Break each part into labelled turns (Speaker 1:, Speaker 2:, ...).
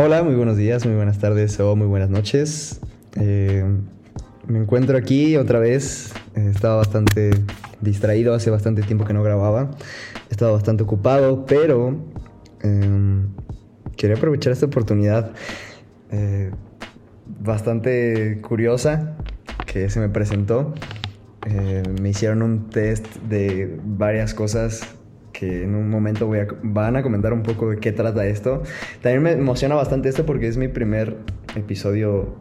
Speaker 1: Hola, muy buenos días, muy buenas tardes o muy buenas noches. Eh, me encuentro aquí otra vez. Eh, estaba bastante distraído, hace bastante tiempo que no grababa. Estaba bastante ocupado, pero em, quería aprovechar esta oportunidad eh, bastante curiosa que se me presentó. me hicieron un test de varias cosas que en un momento voy a, van a comentar un poco de qué trata esto. También me emociona bastante esto porque es mi primer episodio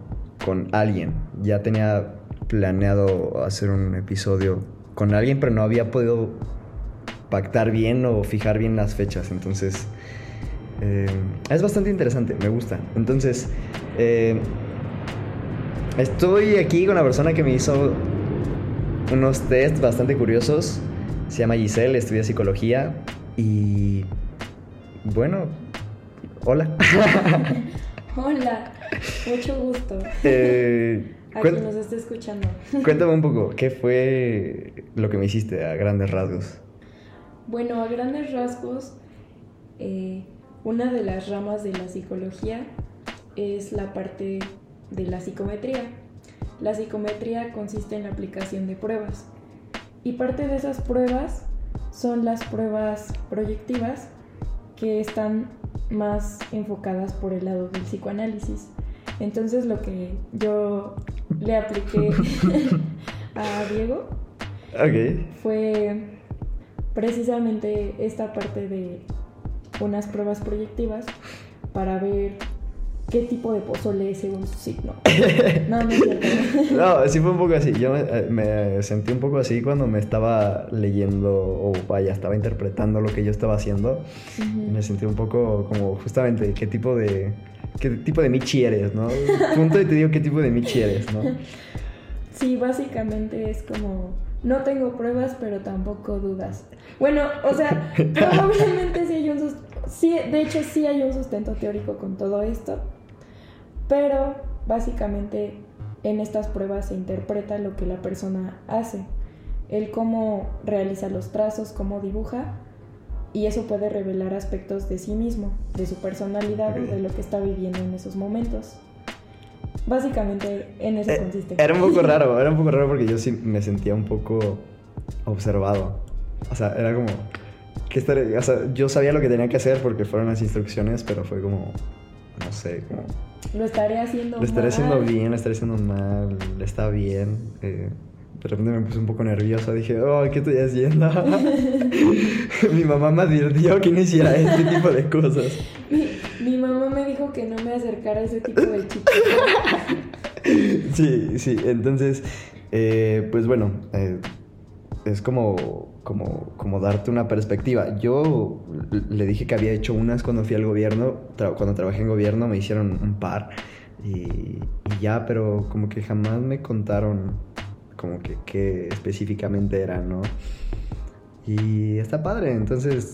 Speaker 1: con alguien. Ya tenía planeado hacer un episodio con alguien, pero no había podido pactar bien o fijar bien las fechas. Entonces, eh, es bastante interesante, me gusta. Entonces, eh, estoy aquí con la persona que me hizo unos tests bastante curiosos se llama Giselle, estudia psicología y bueno, hola.
Speaker 2: hola, mucho gusto. Eh, a quien nos esté escuchando.
Speaker 1: Cuéntame un poco, ¿qué fue lo que me hiciste a grandes rasgos?
Speaker 2: Bueno, a grandes rasgos, eh, una de las ramas de la psicología es la parte de la psicometría. La psicometría consiste en la aplicación de pruebas. Y parte de esas pruebas son las pruebas proyectivas que están más enfocadas por el lado del psicoanálisis. Entonces lo que yo le apliqué a Diego fue precisamente esta parte de unas pruebas proyectivas para ver qué tipo de pozole es según su signo. No, no es cierto.
Speaker 1: no, sí fue un poco así. Yo me, sentí un poco así cuando me estaba leyendo o vaya, estaba interpretando lo que yo estaba haciendo. Me sentí un poco como justamente qué tipo de qué tipo de Michi eres, ¿no? Punto y te digo qué tipo de Michi eres, ¿no?
Speaker 2: Sí, básicamente es como no tengo pruebas, pero tampoco dudas. Bueno, o sea, probablemente sí hay un sí, de hecho sí hay un sustento teórico con todo esto, pero básicamente en estas pruebas se interpreta lo que la persona hace, el cómo realiza los trazos, cómo dibuja, y eso puede revelar aspectos de sí mismo, de su personalidad de lo que está viviendo en esos momentos. Básicamente en eso eh, consiste.
Speaker 1: Era un poco raro, era un poco raro porque yo sí me sentía un poco observado. O sea, era como que o sea, yo sabía lo que tenía que hacer porque fueron las instrucciones, pero fue como no sé, como
Speaker 2: lo estaré haciendo
Speaker 1: Lo estaré haciendo bien, lo estaré haciendo mal, está bien. Eh, de repente me puse un poco nerviosa, dije, oh, ¿qué estoy haciendo? mi mamá me advirtió que no hiciera este tipo de cosas.
Speaker 2: Mi, mamá me dijo que no me acercara a ese tipo de chicos.
Speaker 1: sí, sí, entonces, eh, pues bueno, eh, es como como, como darte una perspectiva. Yo le dije que había hecho unas cuando fui al gobierno, cuando trabajé en gobierno me hicieron un par y, ya, pero como que jamás me contaron como que qué específicamente era, ¿no? Y está padre, entonces,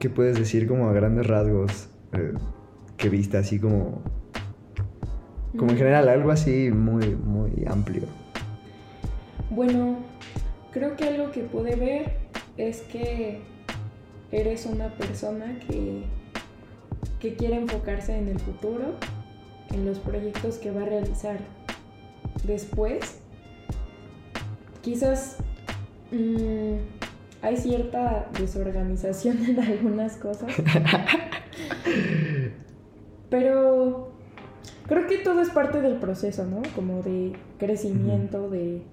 Speaker 1: ¿qué puedes decir como a grandes rasgos eh, que viste así como, como en mm. general, algo así muy, muy amplio?
Speaker 2: Bueno, Creo que algo que pude ver es que eres una persona que, que quiere enfocarse en el futuro, en los proyectos que va a realizar después. Quizás mm, hay cierta desorganización en algunas cosas, pero creo que todo es parte del proceso, ¿no? Como de crecimiento, de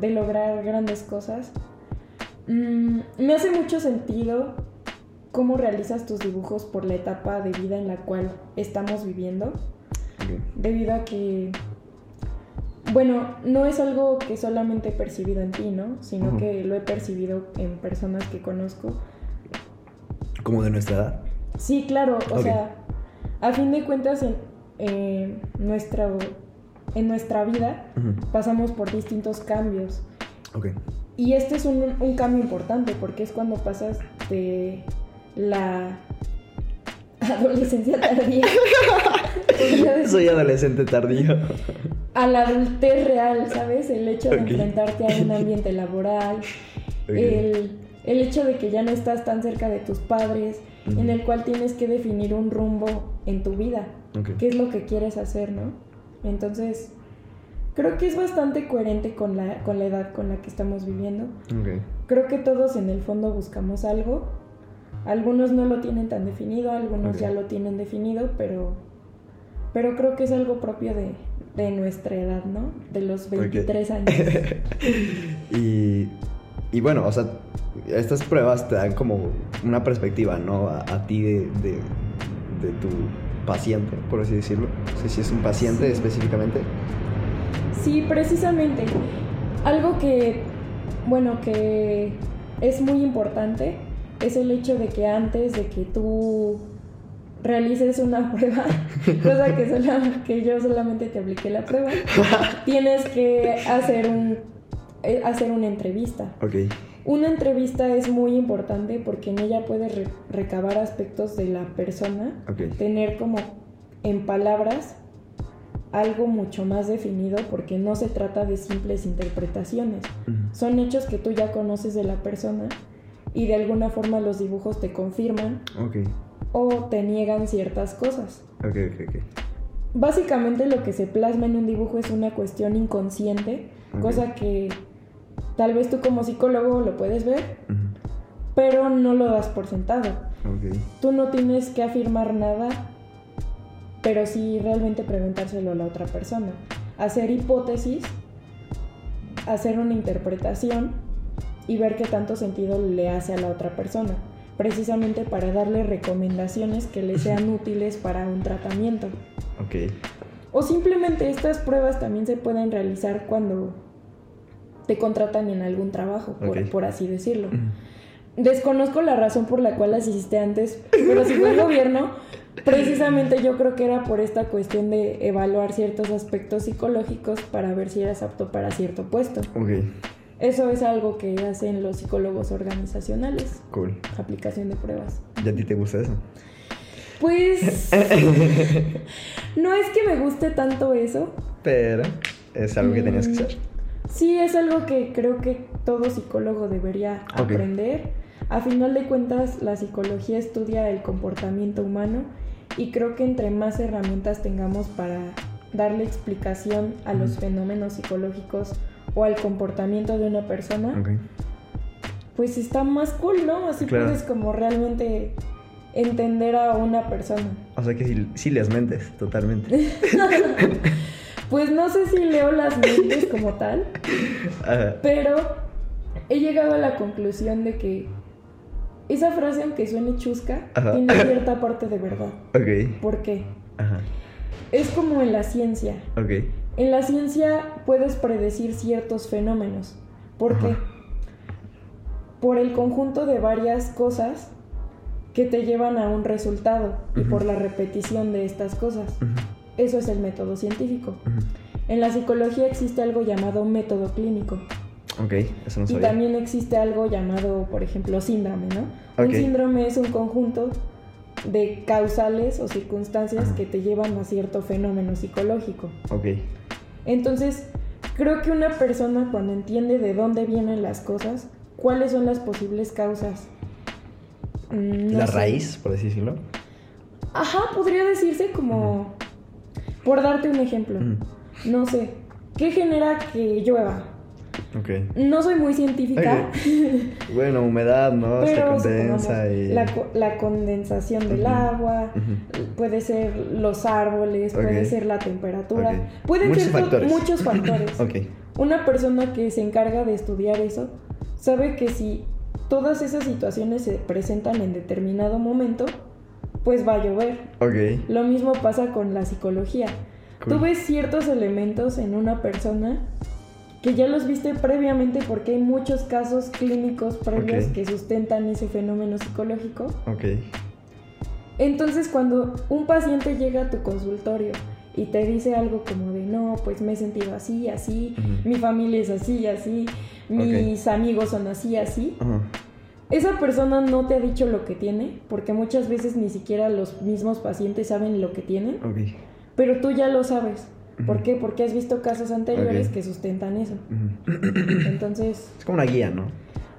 Speaker 2: de lograr grandes cosas. Mm, me hace mucho sentido cómo realizas tus dibujos por la etapa de vida en la cual estamos viviendo. Debido a que, bueno, no es algo que solamente he percibido en ti, ¿no? Sino que lo he percibido en personas que conozco.
Speaker 1: ¿Como de nuestra edad?
Speaker 2: Sí, claro. O sea, a fin de cuentas, en eh, nuestra en nuestra vida pasamos por distintos cambios. Y este es un, un, cambio importante porque es cuando pasas de la adolescencia tardía.
Speaker 1: Soy adolescente tardío.
Speaker 2: A la adultez real, ¿sabes? El hecho de enfrentarte a un ambiente laboral, el, el hecho de que ya no estás tan cerca de tus padres, en el cual tienes que definir un rumbo en tu vida, qué es lo que quieres hacer, ¿no? Entonces, creo que es bastante coherente con la, con la edad con la que estamos viviendo. Creo que todos en el fondo buscamos algo. Algunos no lo tienen tan definido, algunos ya lo tienen definido, pero, pero creo que es algo propio de, de nuestra edad, ¿no? De los 23 años.
Speaker 1: y, y bueno, o sea, estas pruebas te dan como una perspectiva, ¿no? A, a ti de, de, de tu paciente, por así decirlo. No sé si es un paciente
Speaker 2: Sí.
Speaker 1: específicamente.
Speaker 2: Sí, precisamente. Algo que, bueno, que es muy importante es el hecho de que antes de que tú realices una prueba, cosa que, sola- que yo solamente te apliqué la prueba, tienes que hacer, un, eh, hacer una entrevista.
Speaker 1: Ok.
Speaker 2: Una entrevista es muy importante porque en ella puedes re- recabar aspectos de la persona tener como en palabras algo mucho más definido porque no se trata de simples interpretaciones. Son hechos que tú ya conoces de la persona y de alguna forma los dibujos te confirman o te niegan ciertas cosas.
Speaker 1: Ok, ok, ok.
Speaker 2: Básicamente lo que se plasma en un dibujo es una cuestión inconsciente, cosa que tal vez tú como psicólogo lo puedes ver, pero no lo das por sentado. Tú no tienes que afirmar nada, pero sí realmente preguntárselo a la otra persona. Hacer hipótesis, hacer una interpretación y ver qué tanto sentido le hace a la otra persona, precisamente para darle recomendaciones que le sean útiles para un tratamiento. O simplemente estas pruebas también se pueden realizar cuando te contratan en algún trabajo, por, así decirlo. Desconozco la razón por la cual las hiciste antes, pero si fue el gobierno, precisamente yo creo que era por esta cuestión de evaluar ciertos aspectos psicológicos para ver si eras apto para cierto puesto.
Speaker 1: Ok.
Speaker 2: Eso es algo que hacen los psicólogos organizacionales,
Speaker 1: Cool.
Speaker 2: aplicación de pruebas.
Speaker 1: ¿Y a ti te gusta eso?
Speaker 2: Pues no es que me guste tanto eso.
Speaker 1: Pero es algo que tenías que
Speaker 2: Mm,
Speaker 1: hacer.
Speaker 2: Sí, es algo que creo que todo psicólogo debería aprender. A final de cuentas, la psicología estudia el comportamiento humano y creo que entre más herramientas tengamos para darle explicación a los fenómenos psicológicos o al comportamiento de una persona, pues está más cool, ¿no? Así
Speaker 1: Claro.
Speaker 2: puedes como realmente entender a una persona.
Speaker 1: O sea que sí, sí les mentes, totalmente.
Speaker 2: Pues no sé si leo las mentes como tal,
Speaker 1: Ajá.
Speaker 2: Pero he llegado a la conclusión de que esa frase, aunque suene chusca,
Speaker 1: Ajá.
Speaker 2: tiene cierta parte de verdad.
Speaker 1: Ok.
Speaker 2: ¿Por qué?
Speaker 1: Ajá.
Speaker 2: Es como en la ciencia.
Speaker 1: Ok.
Speaker 2: En la ciencia puedes predecir ciertos fenómenos. ¿Por qué? Por el conjunto de varias cosas que te llevan a un resultado y por la repetición de estas cosas. Eso es el método científico. En la psicología existe algo llamado método clínico.
Speaker 1: Ok, eso no
Speaker 2: Y
Speaker 1: sabía.
Speaker 2: también existe algo llamado, por ejemplo, síndrome, ¿no? Un síndrome es un conjunto de causales o circunstancias que te llevan a cierto fenómeno psicológico.
Speaker 1: Ok.
Speaker 2: Entonces, creo que una persona cuando entiende de dónde vienen las cosas, cuáles son las posibles causas. mm, no
Speaker 1: La
Speaker 2: sé.
Speaker 1: raíz, por así decirlo.
Speaker 2: Ajá, podría decirse como, por darte un ejemplo,
Speaker 1: Ujú.
Speaker 2: no sé, ¿qué genera que llueva? No soy muy científica.
Speaker 1: Bueno, humedad, ¿no? Se
Speaker 2: Pero
Speaker 1: condensa
Speaker 2: supongamos,
Speaker 1: y.
Speaker 2: la, co- la condensación del agua, puede ser los árboles, puede ser la temperatura, pueden
Speaker 1: Muchos
Speaker 2: ser
Speaker 1: factores.
Speaker 2: muchos factores. Una persona que se encarga de estudiar eso sabe que si todas esas situaciones se presentan en determinado momento, pues va a llover.
Speaker 1: Ok.
Speaker 2: Lo mismo pasa con la psicología.
Speaker 1: Cool.
Speaker 2: Tú ves ciertos elementos en una persona que ya los viste previamente porque hay muchos casos clínicos previos que sustentan ese fenómeno psicológico.
Speaker 1: Ok.
Speaker 2: Entonces cuando un paciente llega a tu consultorio y te dice algo como de no, pues me he sentido así, así, mi familia es así, así, mis amigos son así, así. Esa persona no te ha dicho lo que tiene, porque muchas veces ni siquiera los mismos pacientes saben lo que tienen. Pero tú ya lo sabes. ¿Por qué? Porque has visto casos anteriores que sustentan eso. Entonces,
Speaker 1: Es como una guía, ¿no?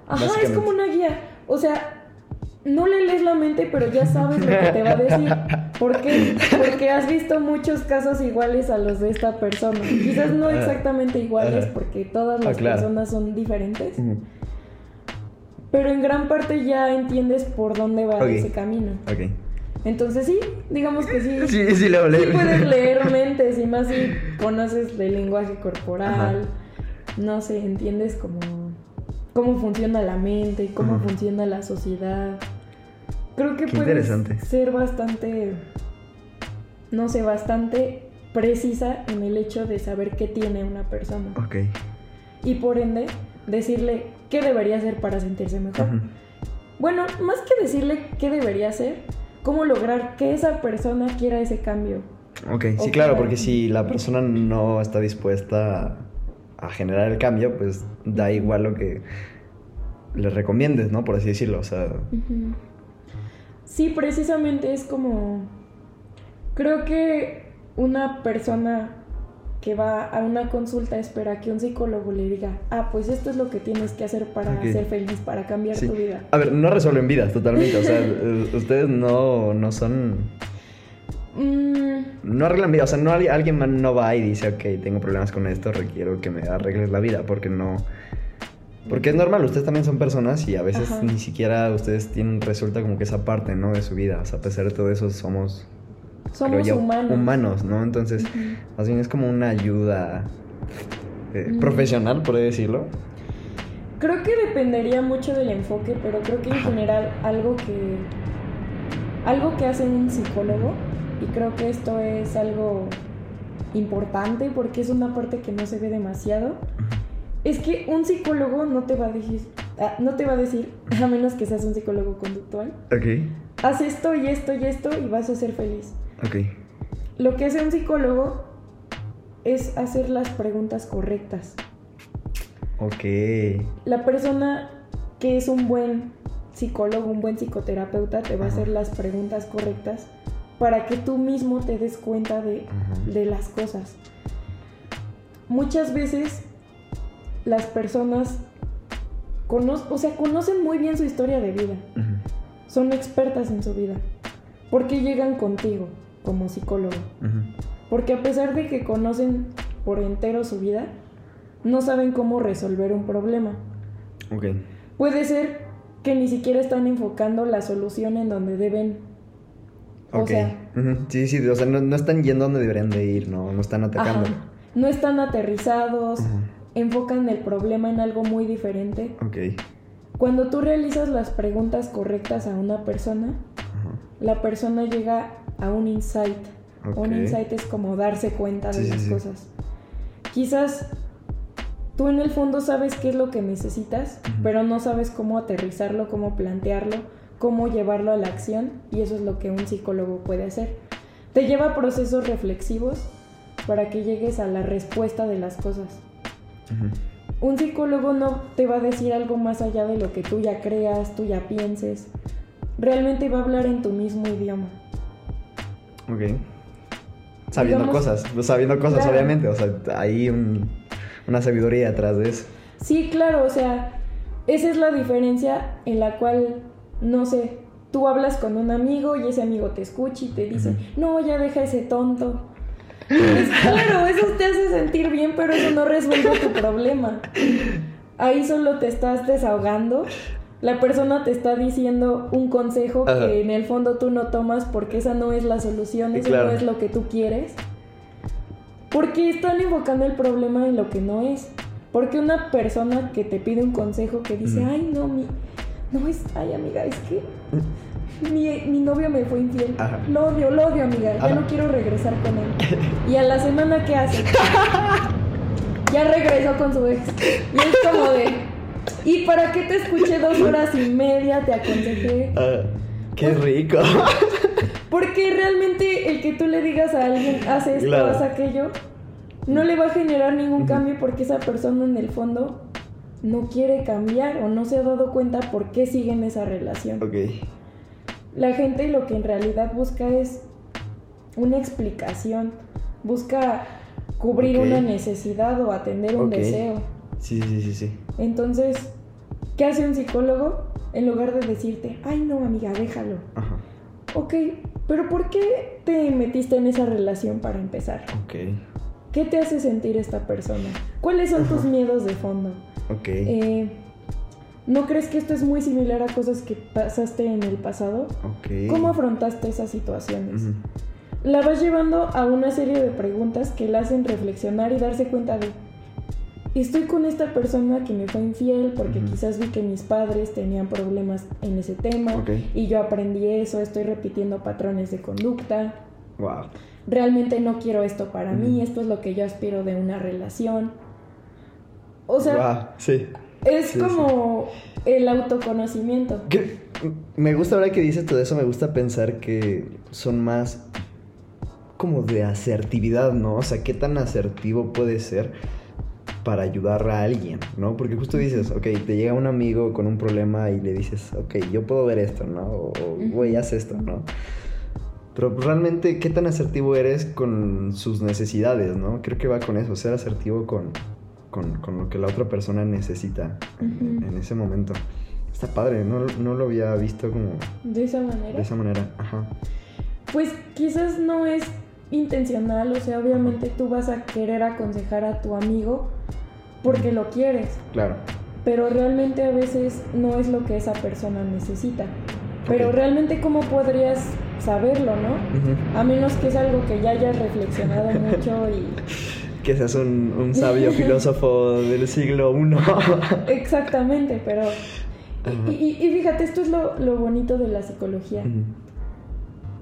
Speaker 2: ajá, es como una guía. O sea, no le lees la mente, pero ya sabes lo que te va a decir. ¿Por qué? Porque has visto muchos casos iguales a los de esta persona. Quizás no exactamente iguales, porque todas
Speaker 1: Ah,
Speaker 2: las
Speaker 1: claro.
Speaker 2: personas son diferentes. Pero en gran parte ya entiendes por dónde va ese camino.
Speaker 1: Ok.
Speaker 2: Entonces sí, digamos que sí.
Speaker 1: Sí, sí, lo
Speaker 2: Sí puedes leer mentes y más si conoces el lenguaje corporal, no sé, entiendes cómo, cómo funciona la mente, cómo funciona la sociedad. Creo que
Speaker 1: Qué
Speaker 2: puedes ser bastante, no sé, bastante precisa en el hecho de saber qué tiene una persona
Speaker 1: Ok.
Speaker 2: y por ende decirle qué debería hacer para sentirse mejor. Bueno, más que decirle qué debería hacer, cómo lograr que esa persona quiera ese cambio.
Speaker 1: Ok, sí, claro, porque si la persona no está dispuesta a generar el cambio, pues da igual lo que le recomiendes, ¿no? Por así decirlo, o sea...
Speaker 2: Sí, precisamente es como... Creo que una persona que va a una consulta espera que un psicólogo le diga, ah, pues esto es lo que tienes que hacer para ser feliz, para cambiar
Speaker 1: sí.
Speaker 2: tu vida.
Speaker 1: A ver, no resuelven vidas totalmente, o sea, eh, ustedes no, no son...
Speaker 2: Mm,
Speaker 1: No arreglan vida, o sea, no alguien, no va y dice, ok, tengo problemas con esto, requiero que me arregles la vida, porque no... Porque es normal, ustedes también son personas y a veces
Speaker 2: Ajá.
Speaker 1: ni siquiera ustedes tienen, resulta como que esa parte, ¿no? De su vida, o sea, a pesar de todo eso somos...
Speaker 2: somos
Speaker 1: yo,
Speaker 2: humanos.
Speaker 1: humanos, ¿no? Entonces, más bien es como una ayuda eh,
Speaker 2: Mm.
Speaker 1: profesional, por decirlo.
Speaker 2: Creo que dependería mucho del enfoque, pero creo que en general algo que algo que hace un psicólogo y creo que esto es algo importante porque es una parte que no se ve demasiado es que un psicólogo no te va a decir ah, no te va a decir a menos que seas un psicólogo conductual
Speaker 1: Ok,
Speaker 2: haz esto y esto y esto y vas a ser feliz
Speaker 1: ok.
Speaker 2: lo que hace un psicólogo es hacer las preguntas correctas
Speaker 1: Ok.
Speaker 2: la persona que es un buen psicólogo, un buen psicoterapeuta, te va a hacer las preguntas correctas para que tú mismo te des cuenta de, las cosas. Muchas veces las personas cono- o sea, conocen muy bien su historia de vida, son expertas en su vida. ¿Por qué llegan contigo como psicólogo?
Speaker 1: Ujú.
Speaker 2: Porque a pesar de que conocen por entero su vida, no saben cómo resolver un problema.
Speaker 1: Ok.
Speaker 2: Puede ser que ni siquiera están enfocando la solución en donde deben. O
Speaker 1: Ok.
Speaker 2: sea.
Speaker 1: Sí, sí, o sea, no, no están yendo donde deberían de ir, no, no están atacando.
Speaker 2: ajá, no están aterrizados, enfocan el problema en algo muy diferente.
Speaker 1: Ok.
Speaker 2: Cuando tú realizas las preguntas correctas a una persona, la persona llega a un insight. Un insight es como darse cuenta de
Speaker 1: Sí,
Speaker 2: las
Speaker 1: sí.
Speaker 2: cosas. Quizás tú en el fondo sabes qué es lo que necesitas, pero no sabes cómo aterrizarlo, cómo plantearlo, cómo llevarlo a la acción, y eso es lo que un psicólogo puede hacer. Te lleva a procesos reflexivos para que llegues a la respuesta de las cosas. Un psicólogo no te va a decir algo más allá de lo que tú ya creas, tú ya pienses. Realmente va a hablar en tu mismo idioma.
Speaker 1: Ok. Sabiendo
Speaker 2: Digamos-
Speaker 1: cosas, pues, sabiendo cosas,
Speaker 2: Claro.
Speaker 1: obviamente. O sea, hay un- una sabiduría atrás de eso.
Speaker 2: Sí, claro, o sea, esa es la diferencia en la cual, no sé, tú hablas con un amigo y ese amigo te escucha y te dice, no, ya deja ese tonto. Pues claro, eso te hace sentir bien, pero eso no resuelve tu problema. Ahí solo te estás desahogando. La persona te está diciendo un consejo
Speaker 1: Ajá.
Speaker 2: que en el fondo tú no tomas porque esa no es la solución, eso
Speaker 1: claro.
Speaker 2: no es lo que tú quieres. Porque están enfocando el problema en lo que no es. Porque una persona que te pide un consejo que dice, ay, no, mi. No es. Ay, amiga, es que. Mi, mi novio me fue infiel.
Speaker 1: Ajá.
Speaker 2: Lo odio, lo odio, amiga. Ya no quiero regresar con él. Y a la semana, ¿qué hace? ya regresó con su ex. Y es como de. ¿Y para qué te escuché dos horas y media? Te aconsejé.
Speaker 1: Ah, qué
Speaker 2: Pues-
Speaker 1: rico.
Speaker 2: Porque realmente el que tú le digas a alguien, haz esto,
Speaker 1: Claro.
Speaker 2: haz aquello, no le va a generar ningún cambio porque esa persona en el fondo no quiere cambiar o no se ha dado cuenta por qué sigue en esa relación.
Speaker 1: ok.
Speaker 2: La gente lo que en realidad busca es una explicación, busca cubrir una necesidad o atender un deseo.
Speaker 1: Sí, sí, sí, sí.
Speaker 2: Entonces, ¿qué hace un psicólogo? en lugar de decirte, ay no, amiga, déjalo.
Speaker 1: Ajá.
Speaker 2: Ok, pero ¿por qué te metiste en esa relación para empezar?
Speaker 1: Ok.
Speaker 2: ¿Qué te hace sentir esta persona? ¿Cuáles son tus miedos de fondo?
Speaker 1: Ok.
Speaker 2: Eh, ¿No crees que esto es muy similar a cosas que pasaste en el pasado?
Speaker 1: ok.
Speaker 2: ¿Cómo afrontaste esas situaciones? La vas llevando a una serie de preguntas que la hacen reflexionar y darse cuenta de, estoy con esta persona que me fue infiel porque quizás vi que mis padres tenían problemas en ese tema y yo aprendí eso, estoy repitiendo patrones de conducta.
Speaker 1: Wow.
Speaker 2: Realmente no quiero esto para mí, esto es lo que yo aspiro de una relación. O sea,
Speaker 1: Wow, sí.
Speaker 2: es
Speaker 1: sí,
Speaker 2: como el autoconocimiento.
Speaker 1: Me gusta ahora que dices todo eso, me gusta pensar que son más como de asertividad, ¿no? O sea, qué tan asertivo puede ser para ayudar a alguien, ¿no? Porque justo dices, ok, te llega un amigo con un problema y le dices, ok, yo puedo ver esto, ¿no? O, güey, haz esto, ¿no? Pero realmente, ¿qué tan asertivo eres con sus necesidades, ¿no? Creo que va con eso, ser asertivo con, con, con lo que la otra persona necesita en- en ese momento. Está padre, no, no lo había visto como
Speaker 2: De esa manera.
Speaker 1: de esa manera. Ajá.
Speaker 2: Pues quizás no es intencional, o sea, obviamente tú vas a querer aconsejar a tu amigo porque lo quieres,
Speaker 1: Claro.
Speaker 2: pero realmente a veces no es lo que esa persona necesita. Pero realmente cómo podrías saberlo, ¿no? A menos que es algo que ya hayas reflexionado mucho y...
Speaker 1: Que seas un, un sabio filósofo del siglo I.
Speaker 2: Exactamente, pero... Y, y- y fíjate, esto es lo, lo bonito de la psicología.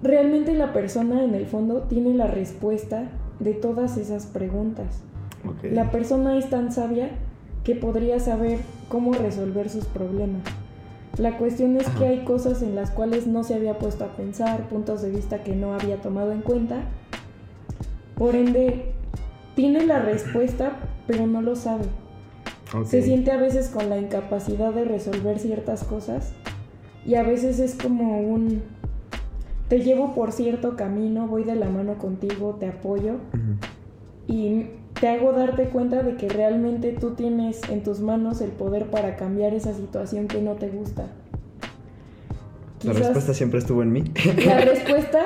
Speaker 2: Realmente la persona en el fondo tiene la respuesta de todas esas preguntas.
Speaker 1: Ok.
Speaker 2: La persona es tan sabia que podría saber cómo resolver sus problemas. La cuestión es que
Speaker 1: Ajá.
Speaker 2: hay cosas en las cuales no se había puesto a pensar, puntos de vista que no había tomado en cuenta. Por ende, tiene la respuesta, pero no lo sabe.
Speaker 1: Ok.
Speaker 2: Se siente a veces con la incapacidad de resolver ciertas cosas y a veces es como un te llevo por cierto camino, voy de la mano contigo, te apoyo
Speaker 1: Ujú.
Speaker 2: y te hago darte cuenta de que realmente tú tienes en tus manos el poder para cambiar esa situación que no te gusta.
Speaker 1: La
Speaker 2: Quizás
Speaker 1: respuesta siempre estuvo en mí.
Speaker 2: la respuesta,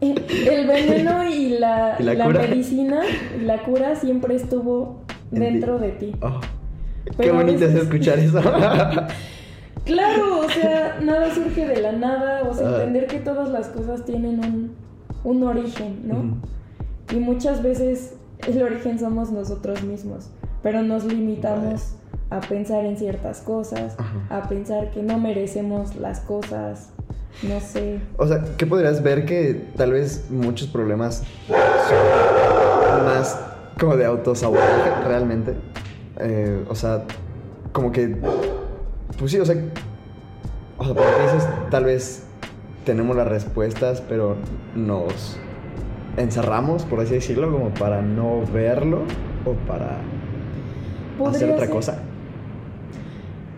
Speaker 2: el veneno y la,
Speaker 1: ¿Y la
Speaker 2: la medicina, la cura siempre estuvo
Speaker 1: En
Speaker 2: dentro de ti.
Speaker 1: Oh, qué bonito es
Speaker 2: veces-
Speaker 1: escuchar eso.
Speaker 2: Claro, o sea, nada surge de la nada, o sea,
Speaker 1: Ah.
Speaker 2: entender que todas las cosas tienen un, un origen, ¿no? Y muchas veces el origen somos nosotros mismos, pero nos limitamos a pensar en ciertas cosas,
Speaker 1: Ajá.
Speaker 2: a pensar que no merecemos las cosas, no sé.
Speaker 1: O sea, ¿qué podrías ver que tal vez muchos problemas son más como de autosabotaje realmente? Eh, o sea, como que. Pues sí, o sea. O sea, porque dices, tal vez tenemos las respuestas, pero nos encerramos, por así decirlo, como para no verlo o para hacer otra
Speaker 2: ser-
Speaker 1: cosa.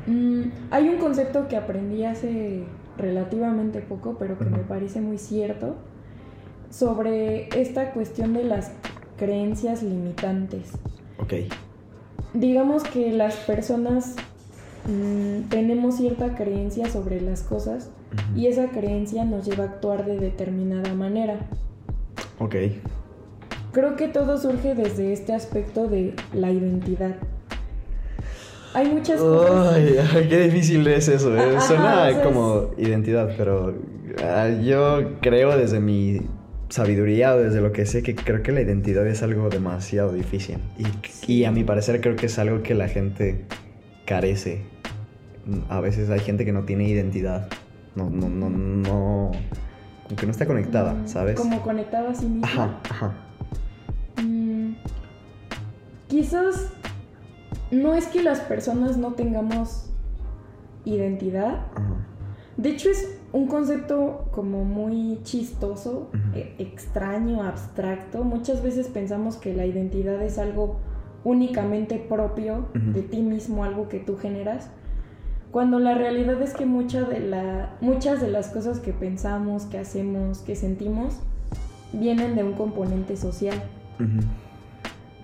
Speaker 2: Mm, hay un concepto que aprendí hace relativamente poco, pero que me parece muy cierto, sobre esta cuestión de las creencias limitantes.
Speaker 1: Ok.
Speaker 2: Digamos que las personas mm, tenemos cierta creencia sobre las cosas
Speaker 1: Ujú.
Speaker 2: y esa creencia nos lleva a actuar de determinada manera.
Speaker 1: Ok.
Speaker 2: Creo que todo surge desde este aspecto de la identidad. Hay muchas cosas.
Speaker 1: Ay, qué difícil es eso, ¿eh?
Speaker 2: Ajá,
Speaker 1: Suena
Speaker 2: sea,
Speaker 1: como identidad, pero ah, yo creo desde mi sabiduría o desde lo que sé que creo que la identidad es algo demasiado difícil. Y, y a mi parecer creo que es algo que la gente carece. A veces hay gente que no tiene identidad. No, no, no, no. Como que no está conectada,
Speaker 2: mm,
Speaker 1: ¿sabes?
Speaker 2: Como conectada a sí misma.
Speaker 1: Ajá, ajá.
Speaker 2: Mm, quizás no es que las personas no tengamos identidad.
Speaker 1: ajá.
Speaker 2: De hecho es un concepto como muy chistoso, e- extraño, abstracto. Muchas veces pensamos que la identidad es algo únicamente propio de ti mismo, algo que tú generas. Cuando la realidad es que mucha de la, muchas de las cosas que pensamos, que hacemos, que sentimos, vienen de un componente social.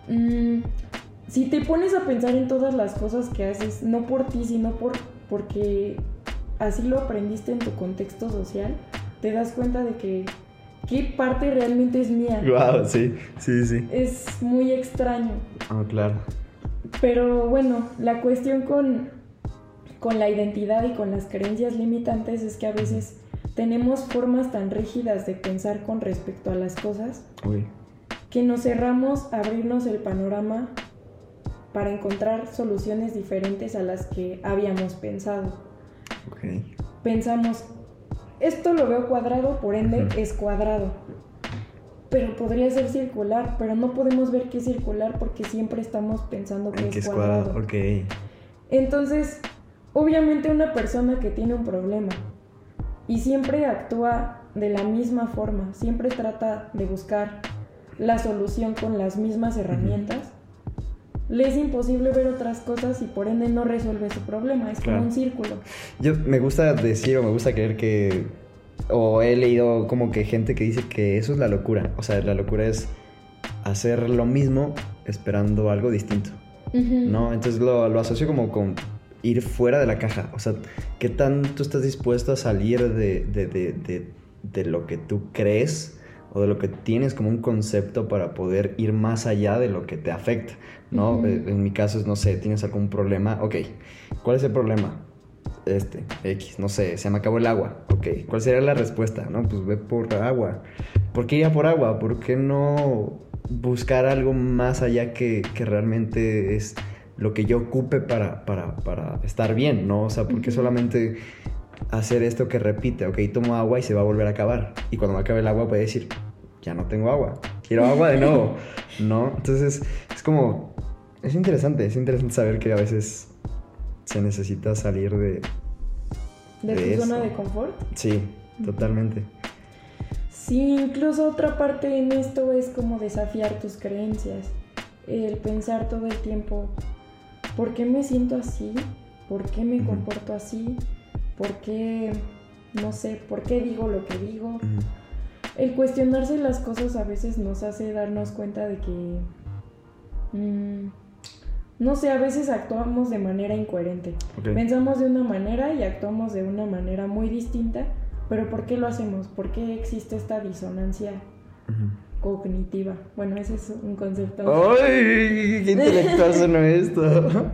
Speaker 2: Mm, si te pones a pensar en todas las cosas que haces, no por ti, sino por porque así lo aprendiste en tu contexto social, te das cuenta de que qué parte realmente es mía.
Speaker 1: Wow, sí, sí, sí.
Speaker 2: Es muy extraño.
Speaker 1: Ah, claro.
Speaker 2: Pero bueno, la cuestión con, con la identidad y con las creencias limitantes es que a veces tenemos formas tan rígidas de pensar con respecto a las cosas
Speaker 1: Uy.
Speaker 2: que nos cerramos a abrirnos el panorama para encontrar soluciones diferentes a las que habíamos pensado. Pensamos, esto lo veo cuadrado, por ende
Speaker 1: Ujú.
Speaker 2: es cuadrado. Pero podría ser circular, pero no podemos ver que es circular porque siempre estamos pensando que es,
Speaker 1: que es
Speaker 2: cuadrado.
Speaker 1: cuadrado.
Speaker 2: Entonces, obviamente una persona que tiene un problema y siempre actúa de la misma forma, siempre trata de buscar la solución con las mismas herramientas, le es imposible ver otras cosas y por ende no resuelve su problema, es
Speaker 1: Claro.
Speaker 2: como un círculo.
Speaker 1: Yo me gusta decir o me gusta creer que. O he leído como que gente que dice que eso es la locura. O sea, la locura es hacer lo mismo esperando algo distinto. ¿No? Entonces lo, lo asocio como con ir fuera de la caja. O sea, ¿qué tanto estás dispuesto a salir de, de, de, de, lo que tú crees o de lo que tienes como un concepto para poder ir más allá de lo que te afecta? ¿No? Eh, En mi caso es, no sé, tienes algún problema. Ok, ¿cuál es el problema? Este, X, no sé, se me acabó el agua. Ok, ¿cuál sería la respuesta? No, pues ve por agua. ¿Por qué iría por agua? ¿Por qué no buscar algo más allá que, que realmente es lo que yo ocupe para, para, para estar bien, ¿no? O sea, ¿por qué
Speaker 2: Ujú.
Speaker 1: solamente hacer esto que repite? Ok, tomo agua y se va a volver a acabar. Y cuando me acabe el agua puede decir, ya no tengo agua, quiero agua de nuevo, ¿no? Entonces, es como, es interesante, es interesante saber que a veces se necesita salir de...
Speaker 2: De
Speaker 1: de
Speaker 2: tu zona de confort.
Speaker 1: Sí, totalmente.
Speaker 2: Sí, incluso otra parte en esto es como desafiar tus creencias, el pensar todo el tiempo, ¿por qué me siento así? ¿Por qué me comporto así? ¿Por qué, no sé, por qué digo lo que digo? El cuestionarse las cosas a veces nos hace darnos cuenta de que, mm, no sé, a veces actuamos de manera incoherente. Pensamos de una manera y actuamos de una manera muy distinta, pero ¿por qué lo hacemos? ¿Por qué existe esta disonancia. Cognitiva? Bueno, ese es un concepto.
Speaker 1: ¡Ay! ¡Qué intelectual sonó esto!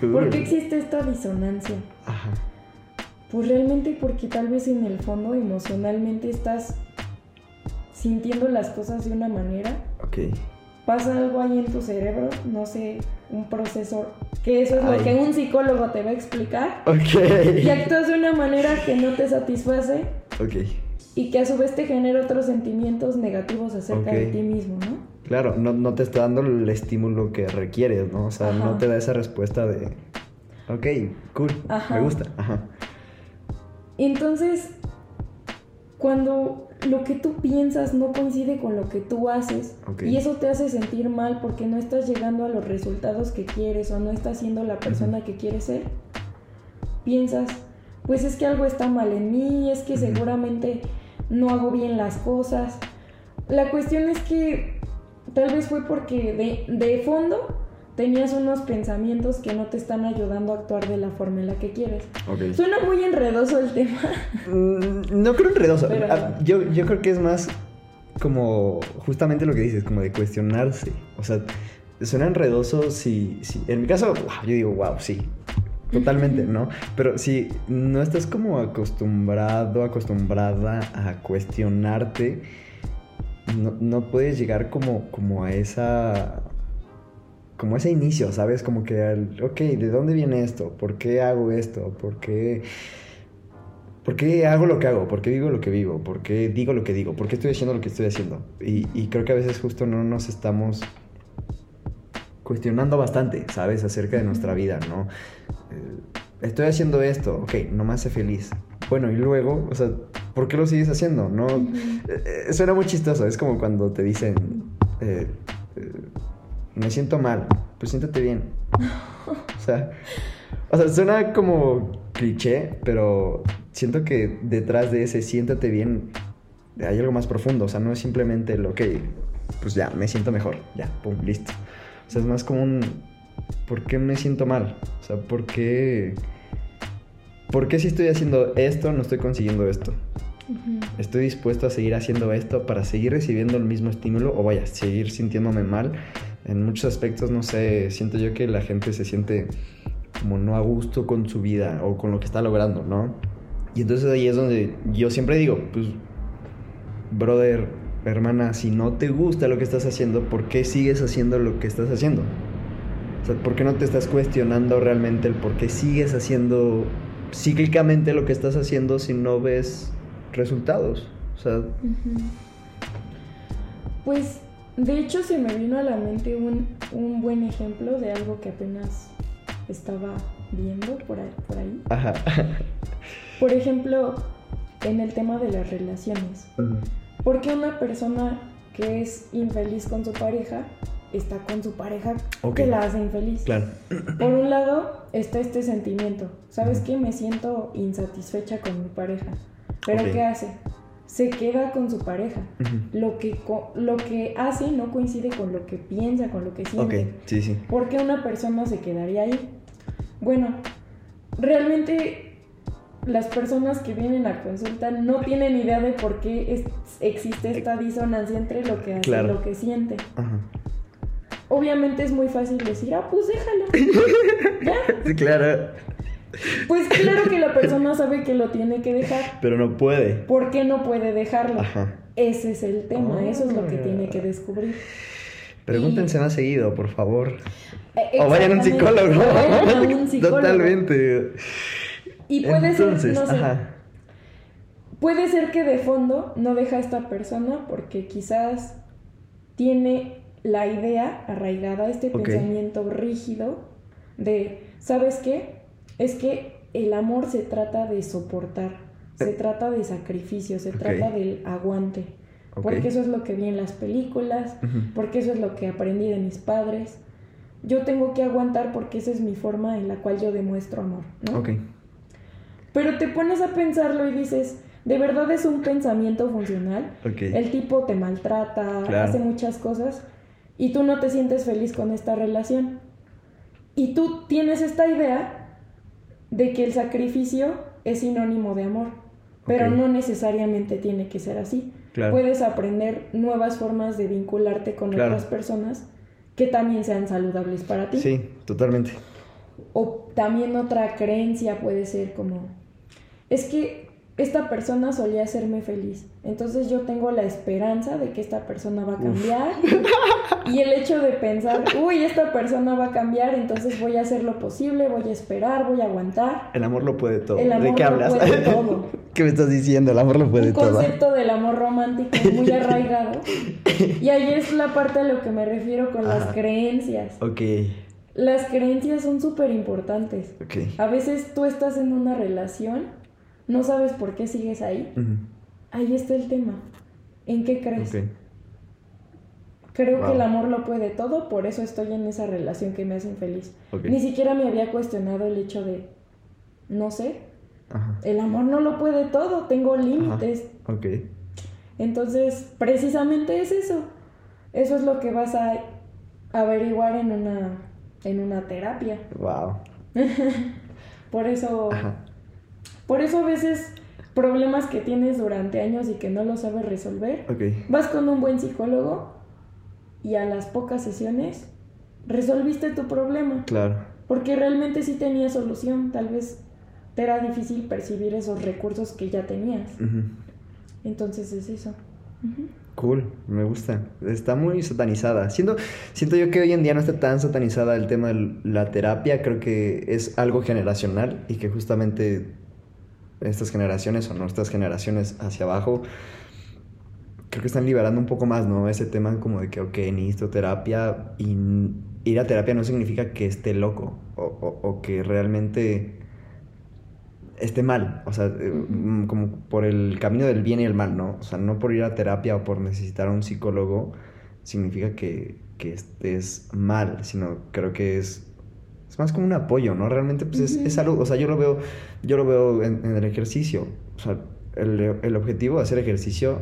Speaker 2: ¿Por qué existe esta disonancia?
Speaker 1: Ajá.
Speaker 2: Pues realmente porque tal vez en el fondo emocionalmente estás sintiendo las cosas de una manera,
Speaker 1: Ok.
Speaker 2: pasa algo ahí en tu cerebro, no sé, un proceso, que eso es
Speaker 1: Ay.
Speaker 2: lo que un psicólogo te va a explicar,
Speaker 1: Ok.
Speaker 2: y actúas de una manera que no te satisface
Speaker 1: Ok.
Speaker 2: Y que a su vez te genera otros sentimientos negativos acerca de ti mismo, ¿no?
Speaker 1: Claro, no, no te está dando el estímulo que requieres, ¿no? O sea,
Speaker 2: Ajá.
Speaker 1: no te da esa respuesta de. Ok, cool.
Speaker 2: Ajá.
Speaker 1: Me gusta. Ajá.
Speaker 2: Entonces, cuando lo que tú piensas no coincide con lo que tú haces y eso te hace sentir mal porque no estás llegando a los resultados que quieres o no estás siendo la persona que quieres ser, piensas, pues es que algo está mal en mí, es que seguramente no hago bien las cosas. La cuestión es que tal vez fue porque de, de fondo tenías unos pensamientos que no te están ayudando a actuar de la forma en la que quieres.
Speaker 1: Ok.
Speaker 2: Suena muy enredoso el tema.
Speaker 1: Mm, No creo enredoso.
Speaker 2: Pero-
Speaker 1: Ah, Yo, yo creo que es más como justamente lo que dices, como de cuestionarse. O sea, suena enredoso si, si en mi caso, wow, yo digo, wow, sí. Totalmente, ¿no? Pero si no estás como acostumbrado, acostumbrada a cuestionarte, no, no puedes llegar como, como a esa como ese inicio, ¿sabes? Como que, al, ok, ¿de dónde viene esto? ¿Por qué hago esto? ¿Por qué, ¿Por qué hago lo que hago? ¿Por qué vivo lo que vivo? ¿Por qué digo lo que digo? ¿Por qué estoy haciendo lo que estoy haciendo? Y, y creo que a veces justo no nos estamos cuestionando bastante, ¿sabes? Acerca de nuestra vida, ¿no? Estoy haciendo esto, ok, no me hace feliz. Bueno, y luego, o sea, ¿por qué lo sigues haciendo? No, eh, suena muy chistoso, es como cuando te dicen, eh, eh, me siento mal, pues siéntate bien. O sea, o sea, suena como cliché, pero siento que detrás de ese siéntate bien hay algo más profundo, o sea, no es simplemente lo que, pues ya, me siento mejor, ya, pum, listo. O sea, es más como un, ¿por qué me siento mal? O sea, ¿por qué, ¿por qué si estoy haciendo esto no estoy consiguiendo esto? Estoy dispuesto a seguir haciendo esto para seguir recibiendo el mismo estímulo o vaya, seguir sintiéndome mal. En muchos aspectos, no sé, siento yo que la gente se siente como no a gusto con su vida o con lo que está logrando, ¿no? Y entonces ahí es donde yo siempre digo, pues, brother, hermana, si no te gusta lo que estás haciendo, ¿por qué sigues haciendo lo que estás haciendo? Sea, ¿por qué no te estás cuestionando realmente el por qué sigues haciendo cíclicamente lo que estás haciendo si no ves resultados? O sea...
Speaker 2: Pues, de hecho, se me vino a la mente un, un buen ejemplo de algo que apenas estaba viendo por ahí. Por, ahí. Ajá. por ejemplo, en el tema de las relaciones. Porque una persona que es infeliz con su pareja está con su pareja que la hace infeliz. Claro. Por un lado está este sentimiento. ¿Sabes qué? Me siento insatisfecha con mi pareja. Pero ¿qué hace? Se queda con su pareja. lo, que, lo que hace no coincide con lo que piensa, con lo que siente.
Speaker 1: Ok, sí, sí.
Speaker 2: ¿Por qué una persona se quedaría ahí? Bueno, realmente las personas que vienen a consulta no tienen idea de por qué existe esta disonancia entre lo que hace y lo que siente. Obviamente es muy fácil decir, ah, pues déjalo.
Speaker 1: ¿Ya? Claro.
Speaker 2: Pues claro que la persona sabe que lo tiene que dejar.
Speaker 1: Pero no puede.
Speaker 2: ¿Por qué no puede dejarlo? Ese es el tema, eso es lo que tiene que descubrir.
Speaker 1: Pregúntense más seguido, por favor. Eh, o vayan a un psicólogo. Totalmente.
Speaker 2: Y puede ser, no sé, puede ser que de fondo no deja a esta persona porque quizás tiene la idea arraigada, este pensamiento rígido de, ¿sabes qué? Es que el amor se trata de soportar, se eh. trata de sacrificio, se trata del aguante. Porque eso es lo que vi en las películas, porque eso es lo que aprendí de mis padres. Yo tengo que aguantar porque esa es mi forma en la cual yo demuestro amor, ¿no? Pero te pones a pensarlo y dices, ¿de verdad es un pensamiento funcional? El tipo te maltrata, hace muchas cosas y tú no te sientes feliz con esta relación. Y tú tienes esta idea de que el sacrificio es sinónimo de amor, pero no necesariamente tiene que ser así. Puedes aprender nuevas formas de vincularte con otras personas que también sean saludables para ti.
Speaker 1: Sí, totalmente.
Speaker 2: O también otra creencia puede ser como, es que esta persona solía hacerme feliz. Entonces yo tengo la esperanza de que esta persona va a cambiar. Y el hecho de pensar, uy, esta persona va a cambiar, entonces voy a hacer lo posible, voy a esperar, voy a aguantar.
Speaker 1: El amor lo puede todo.
Speaker 2: El amor
Speaker 1: ¿De qué
Speaker 2: lo hablas? Puede todo.
Speaker 1: ¿Qué me estás diciendo? El amor lo puede todo.
Speaker 2: Un concepto del amor romántico muy arraigado. Y ahí es la parte a lo que me refiero con las creencias.
Speaker 1: Ok.
Speaker 2: Las creencias son súper importantes. Okay. A veces tú estás en una relación, no sabes por qué sigues ahí. Ahí está el tema. ¿En qué crees? Creo que el amor lo puede todo, por eso estoy en esa relación que me hace infeliz. Ni siquiera me había cuestionado el hecho de, no sé, el amor no lo puede todo, tengo límites.
Speaker 1: Ok.
Speaker 2: Entonces, precisamente es eso. Eso es lo que vas a averiguar en una, en una terapia.
Speaker 1: Wow.
Speaker 2: por eso, por eso a veces problemas que tienes durante años y que no lo sabes resolver, vas con un buen psicólogo y a las pocas sesiones resolviste tu problema.
Speaker 1: Claro.
Speaker 2: Porque realmente sí tenía solución, tal vez te era difícil percibir esos recursos que ya tenías. Entonces es eso.
Speaker 1: Cool, me gusta. Está muy satanizada. Siento, siento yo que hoy en día no está tan satanizada el tema de la terapia. Creo que es algo generacional y que justamente estas generaciones o nuestras generaciones hacia abajo creo que están liberando un poco más, ¿no? Ese tema como de que, ok, necesito terapia y ir a terapia no significa que esté loco o, que realmente esté mal, o sea, eh, como por el camino del bien y el mal, ¿no? O sea, no por ir a terapia o por necesitar a un psicólogo significa que, estés mal, sino creo que es, es más como un apoyo, ¿no? Realmente pues es, es, salud, o sea, yo lo veo, yo lo veo en, el ejercicio, o sea, el, el objetivo de hacer ejercicio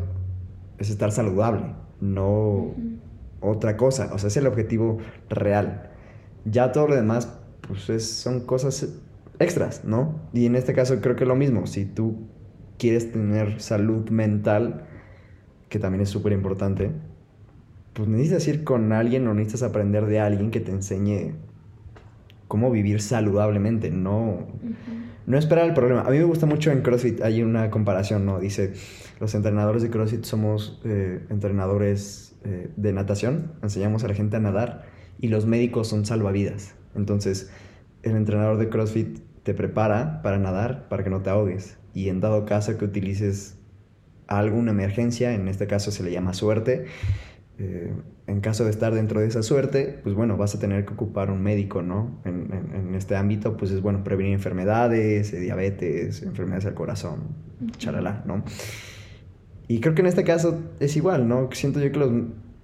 Speaker 1: es estar saludable, no otra cosa. O sea, es el objetivo real. Ya todo lo demás, pues son cosas extras, ¿no? Y en este caso creo que es lo mismo. Si tú quieres tener salud mental, que también es súper importante, pues necesitas ir con alguien o necesitas aprender de alguien que te enseñe cómo vivir saludablemente, no, no esperar el problema. A mí me gusta mucho en CrossFit, hay una comparación, ¿no? Dice, los entrenadores de CrossFit somos eh, entrenadores eh, de natación, enseñamos a la gente a nadar y los médicos son salvavidas. Entonces, el entrenador de CrossFit te prepara para nadar, para que no te ahogues. Y en dado caso que utilices alguna emergencia, en este caso se le llama suerte, eh, en caso de estar dentro de esa suerte, pues bueno, vas a tener que ocupar un médico, ¿no? En, en, este ámbito, pues es bueno prevenir enfermedades, eh, diabetes, enfermedades del corazón, charalá, ¿no? Y creo que en este caso es igual, ¿no? Siento yo que los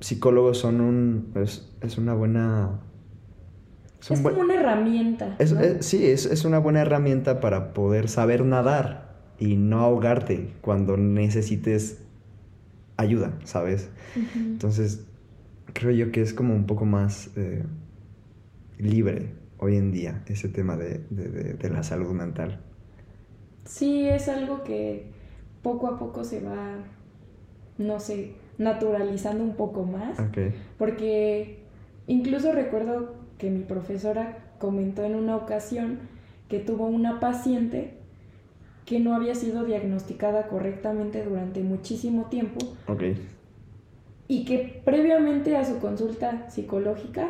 Speaker 1: psicólogos son un... es, es una buena...
Speaker 2: Es, como una herramienta.
Speaker 1: sí, es, es una buena herramienta para poder saber nadar y no ahogarte cuando necesites ayuda, ¿sabes? Entonces, creo yo que es como un poco más eh, libre hoy en día ese tema de, la salud mental.
Speaker 2: Sí, es algo que poco a poco se va, no sé, naturalizando un poco más. Porque incluso recuerdo que mi profesora comentó en una ocasión que tuvo una paciente que no había sido diagnosticada correctamente durante muchísimo tiempo. Y que previamente a su consulta psicológica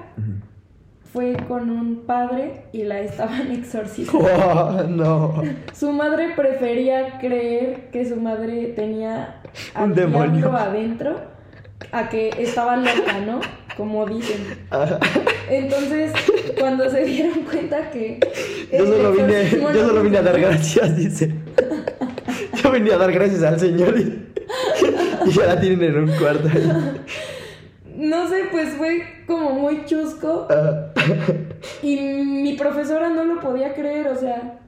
Speaker 2: fue con un padre y la estaban exorcizando.
Speaker 1: Oh, no.
Speaker 2: Su madre prefería creer que su madre tenía
Speaker 1: un demonio
Speaker 2: adentro a que estaba loca, ¿no? Como dicen. Entonces, cuando se dieron cuenta que...
Speaker 1: Yo solo, vine, yo solo vine a dar gracias, dice. Yo venía a dar gracias al Señor y, ya la tienen en un cuarto
Speaker 2: No sé, pues fue como muy chusco. Y mi profesora no lo podía creer, o sea,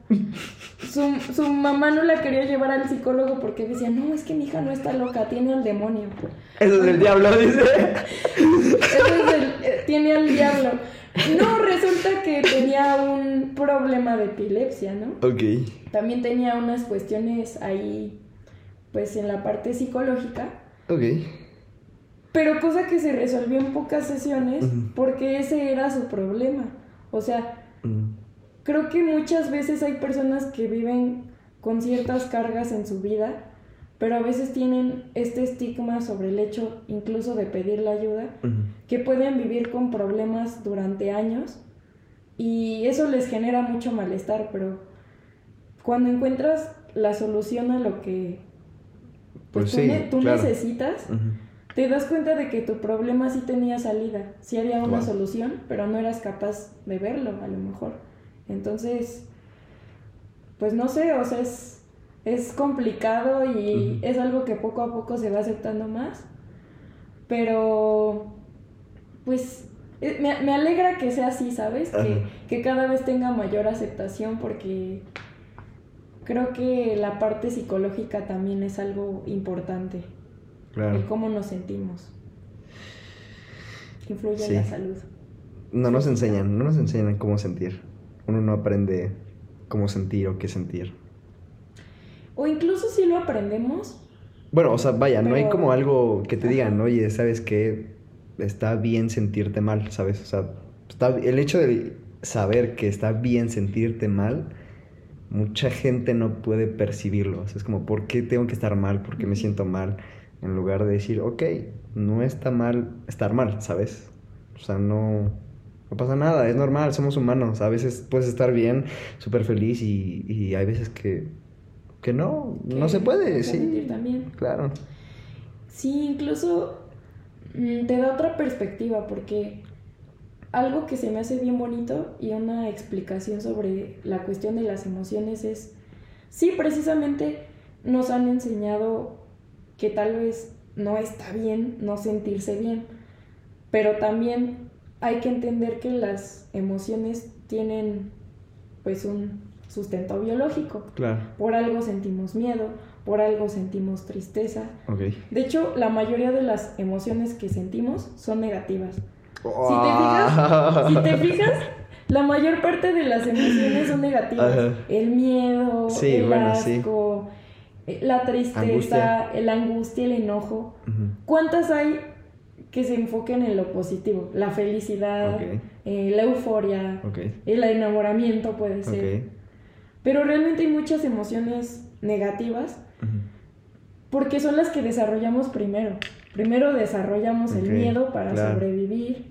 Speaker 2: su, su, mamá no la quería llevar al psicólogo porque decía, no, es que mi hija no está loca, tiene al demonio.
Speaker 1: Eso es el diablo, dice.
Speaker 2: Eso es el, eh, tiene al diablo. No, resulta que tenía un problema de epilepsia, ¿no?
Speaker 1: Ok.
Speaker 2: También tenía unas cuestiones ahí, pues en la parte psicológica.
Speaker 1: Ok.
Speaker 2: Pero cosa que se resolvió en pocas sesiones porque ese era su problema. O sea, creo que muchas veces hay personas que viven con ciertas cargas en su vida pero a veces tienen este estigma sobre el hecho incluso de pedir la ayuda, que pueden vivir con problemas durante años y eso les genera mucho malestar, pero cuando encuentras la solución a lo que
Speaker 1: pues,
Speaker 2: tú, necesitas, te das cuenta de que tu problema sí tenía salida, sí había una solución, pero no eras capaz de verlo a lo mejor. Entonces, pues no sé, o sea, es es complicado y es algo que poco a poco se va aceptando más. Pero, pues, eh, me, me alegra que sea así, ¿sabes? Que, que, cada vez tenga mayor aceptación porque creo que la parte psicológica también es algo importante.
Speaker 1: Claro.
Speaker 2: El cómo nos sentimos. Influye en la salud.
Speaker 1: No nos enseñan, no nos enseñan cómo sentir. Uno no aprende cómo sentir o qué sentir.
Speaker 2: O incluso si lo aprendemos.
Speaker 1: Bueno, o sea, vaya, no hay como algo que te digan, oye, ¿sabes qué? Está bien sentirte mal, ¿sabes? O sea, está, el hecho de saber que está bien sentirte mal, mucha gente no puede percibirlo. O sea, es como, ¿por qué tengo que estar mal? ¿Por qué me siento mal? En lugar de decir, ok, no está mal estar mal, ¿sabes? O sea, no, no pasa nada, es normal, somos humanos. A veces puedes estar bien, súper feliz y, y hay veces que que no, no se puede, sí.
Speaker 2: También.
Speaker 1: Claro.
Speaker 2: Sí, incluso mm, te da otra perspectiva porque algo que se me hace bien bonito y una explicación sobre la cuestión de las emociones es, sí, precisamente nos han enseñado que tal vez no está bien no sentirse bien, pero también hay que entender que las emociones tienen pues un sustento biológico.
Speaker 1: Claro.
Speaker 2: Por algo sentimos miedo, por algo sentimos tristeza.
Speaker 1: Okay.
Speaker 2: De hecho, la mayoría de las emociones que sentimos son negativas. Si, te fijas, si te fijas, la mayor parte de las emociones son negativas. El miedo, el asco, eh, la tristeza, la angustia, el enojo. ¿Cuántas hay que se enfoquen en lo positivo? La felicidad, eh, la euforia, el enamoramiento puede ser. Pero realmente hay muchas emociones negativas porque son las que desarrollamos primero. Primero desarrollamos el miedo para sobrevivir.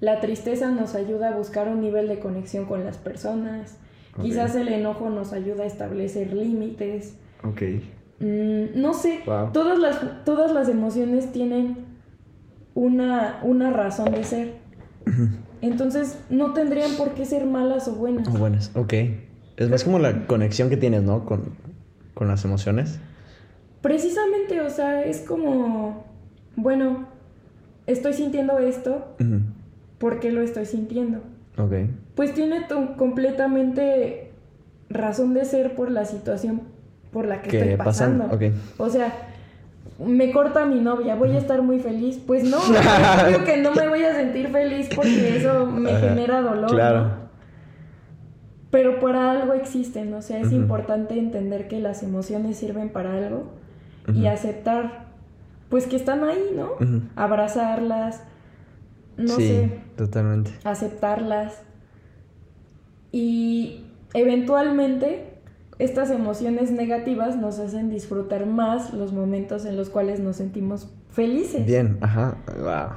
Speaker 2: La tristeza nos ayuda a buscar un nivel de conexión con las personas. Quizás el enojo nos ayuda a establecer límites.
Speaker 1: Ok.
Speaker 2: Mm, no sé, todas, las, todas las emociones tienen una, una razón de ser. Entonces no tendrían por qué ser malas o buenas.
Speaker 1: O buenas, ok. Es más como la conexión que tienes, ¿no? Con, con las emociones.
Speaker 2: Precisamente, o sea, es como, bueno, estoy sintiendo esto, ¿por qué lo estoy sintiendo?
Speaker 1: Ok.
Speaker 2: Pues tiene completamente razón de ser por la situación por la que estoy pasando. O sea, me corta mi novia, voy a estar muy feliz. Pues no, creo que no me voy a sentir feliz porque eso me genera dolor. Claro. Pero para algo existen, o sea, es importante entender que las emociones sirven para algo y aceptar, pues que están ahí, ¿no? Abrazarlas, no sí, sé.
Speaker 1: Totalmente.
Speaker 2: Aceptarlas. Y eventualmente estas emociones negativas nos hacen disfrutar más los momentos en los cuales nos sentimos felices.
Speaker 1: Bien, ajá, wow.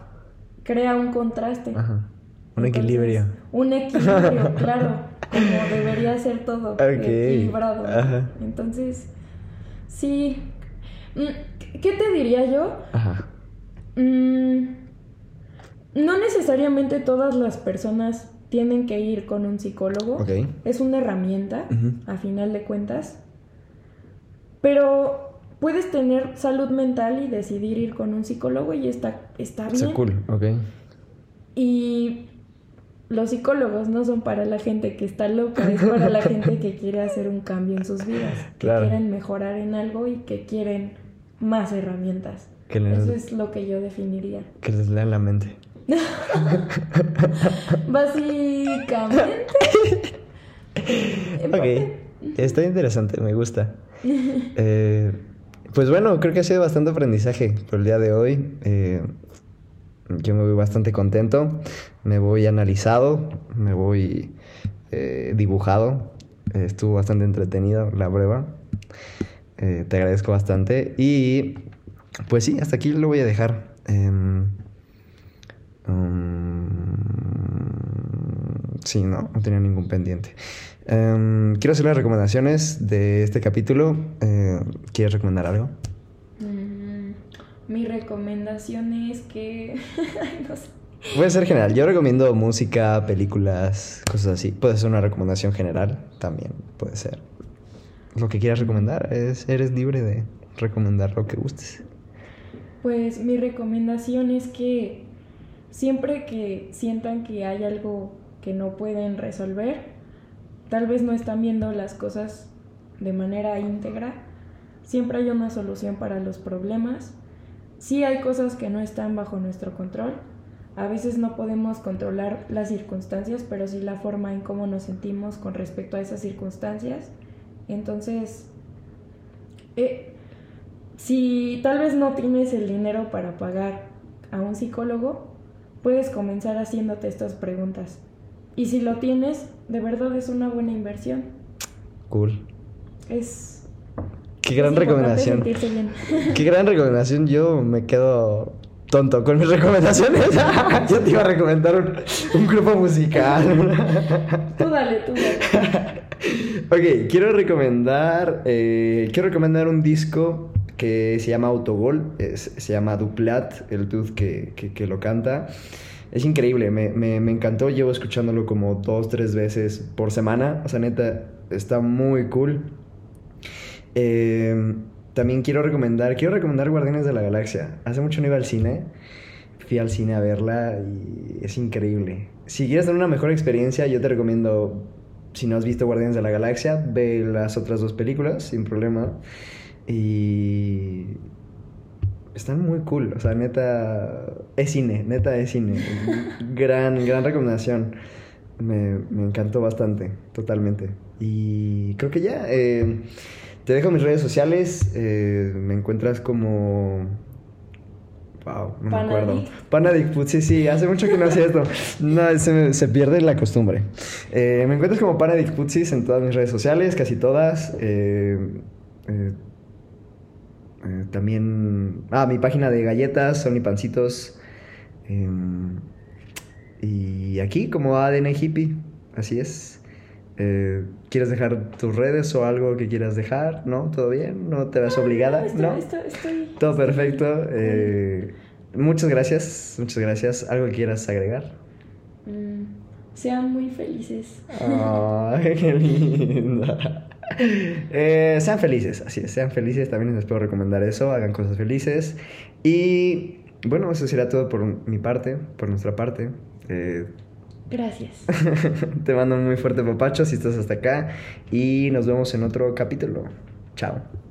Speaker 2: Crea un contraste.
Speaker 1: Ajá. Un equilibrio.
Speaker 2: Un equilibrio, claro, como debería ser todo, equilibrado. Ajá. Entonces, sí, ¿Qué te diría yo? Ajá. Mm, no necesariamente todas las personas tienen que ir con un psicólogo. Es una herramienta, a final de cuentas. Pero puedes tener salud mental y decidir ir con un psicólogo y está, está bien.
Speaker 1: Está cool, ok.
Speaker 2: Y los psicólogos no son para la gente que está loca, es para la gente que quiere hacer un cambio en sus vidas, que quieren mejorar en algo y que quieren más herramientas. Eso es lo que yo definiría.
Speaker 1: Que les lean la mente.
Speaker 2: Básicamente.
Speaker 1: ok, está interesante, me gusta. Eh, pues bueno, creo que ha sido bastante aprendizaje por el día de hoy. Eh, yo me voy bastante contento, me voy analizado, me voy eh, dibujado. estuvo bastante entretenido la prueba. Eh, te agradezco bastante. Y pues sí, hasta aquí lo voy a dejar. Em, um, sí, no, no tenía ningún pendiente. Em, quiero hacer las recomendaciones de este capítulo. Eh, ¿Quieres recomendar algo?
Speaker 2: Mm, mi recomendación es que... no sé.
Speaker 1: Puede ser general. Yo recomiendo música, películas, cosas así. Puede ser una recomendación general también, puede ser lo que quieras recomendar. Es, eres libre de recomendar lo que gustes.
Speaker 2: Pues mi recomendación es que siempre que sientan que hay algo que no pueden resolver, tal vez no están viendo las cosas de manera íntegra, siempre hay una solución para los problemas. Sí hay cosas que no están bajo nuestro control. A veces no podemos controlar las circunstancias, pero sí la forma en cómo nos sentimos con respecto a esas circunstancias. Entonces, eh, si tal vez no tienes el dinero para pagar a un psicólogo, puedes comenzar haciéndote estas preguntas. Y si lo tienes, de verdad es una buena inversión.
Speaker 1: Cool.
Speaker 2: Es...
Speaker 1: Qué gran recomendación. Qué gran recomendación. Yo me quedo tonto con mis recomendaciones. Yo te iba a recomendar un, grupo musical.
Speaker 2: tú dale, tú dale.
Speaker 1: Ok, quiero recomendar. Eh, quiero recomendar un disco que se llama Autogol. se llama Duplat, el dude que, que, lo canta. Es increíble, me, me, me, encantó. Llevo escuchándolo como dos, tres veces por semana. O sea, neta, está muy cool. Eh también quiero recomendar, quiero recomendar Guardianes de la Galaxia. Hace mucho no iba al cine. Fui al cine a verla y es increíble. Si quieres tener una mejor experiencia, yo te recomiendo, si no has visto Guardianes de la Galaxia, ve las otras dos películas sin problema. Y están muy cool. O sea, neta, es cine, neta es cine. gran, gran recomendación. me, me encantó bastante, totalmente. Y creo que ya. eh, te dejo mis redes sociales. eh, me encuentras como. Wow, no me acuerdo.
Speaker 2: Panadic.
Speaker 1: Putz, sí, sí, hace mucho que no hacía esto. No, se, se pierde la costumbre. Eh, me encuentras como Panadic Putsis en todas mis redes sociales, casi todas. Eh, eh, eh, también. Ah, mi página de galletas, Sony Pancitos. em, y aquí, como ADN Hippie, así es. Eh, ¿Quieres dejar tus redes o algo que quieras dejar? ¿No? ¿Todo bien? ¿No te ves obligada?
Speaker 2: No, estoy,
Speaker 1: ¿No?
Speaker 2: estoy- estoy-
Speaker 1: Todo perfecto. eh, muchas gracias, muchas gracias. ¿Algo que quieras agregar?
Speaker 2: Mm, sean muy felices.
Speaker 1: Ay, qué linda. Eh, sean felices, así es, sean felices. También les puedo recomendar eso. Hagan cosas felices. Y bueno, eso será todo por mi parte, por nuestra parte. Eh,
Speaker 2: Gracias.
Speaker 1: te mando un muy fuerte papacho si estás hasta acá. Y nos vemos en otro capítulo. Chao.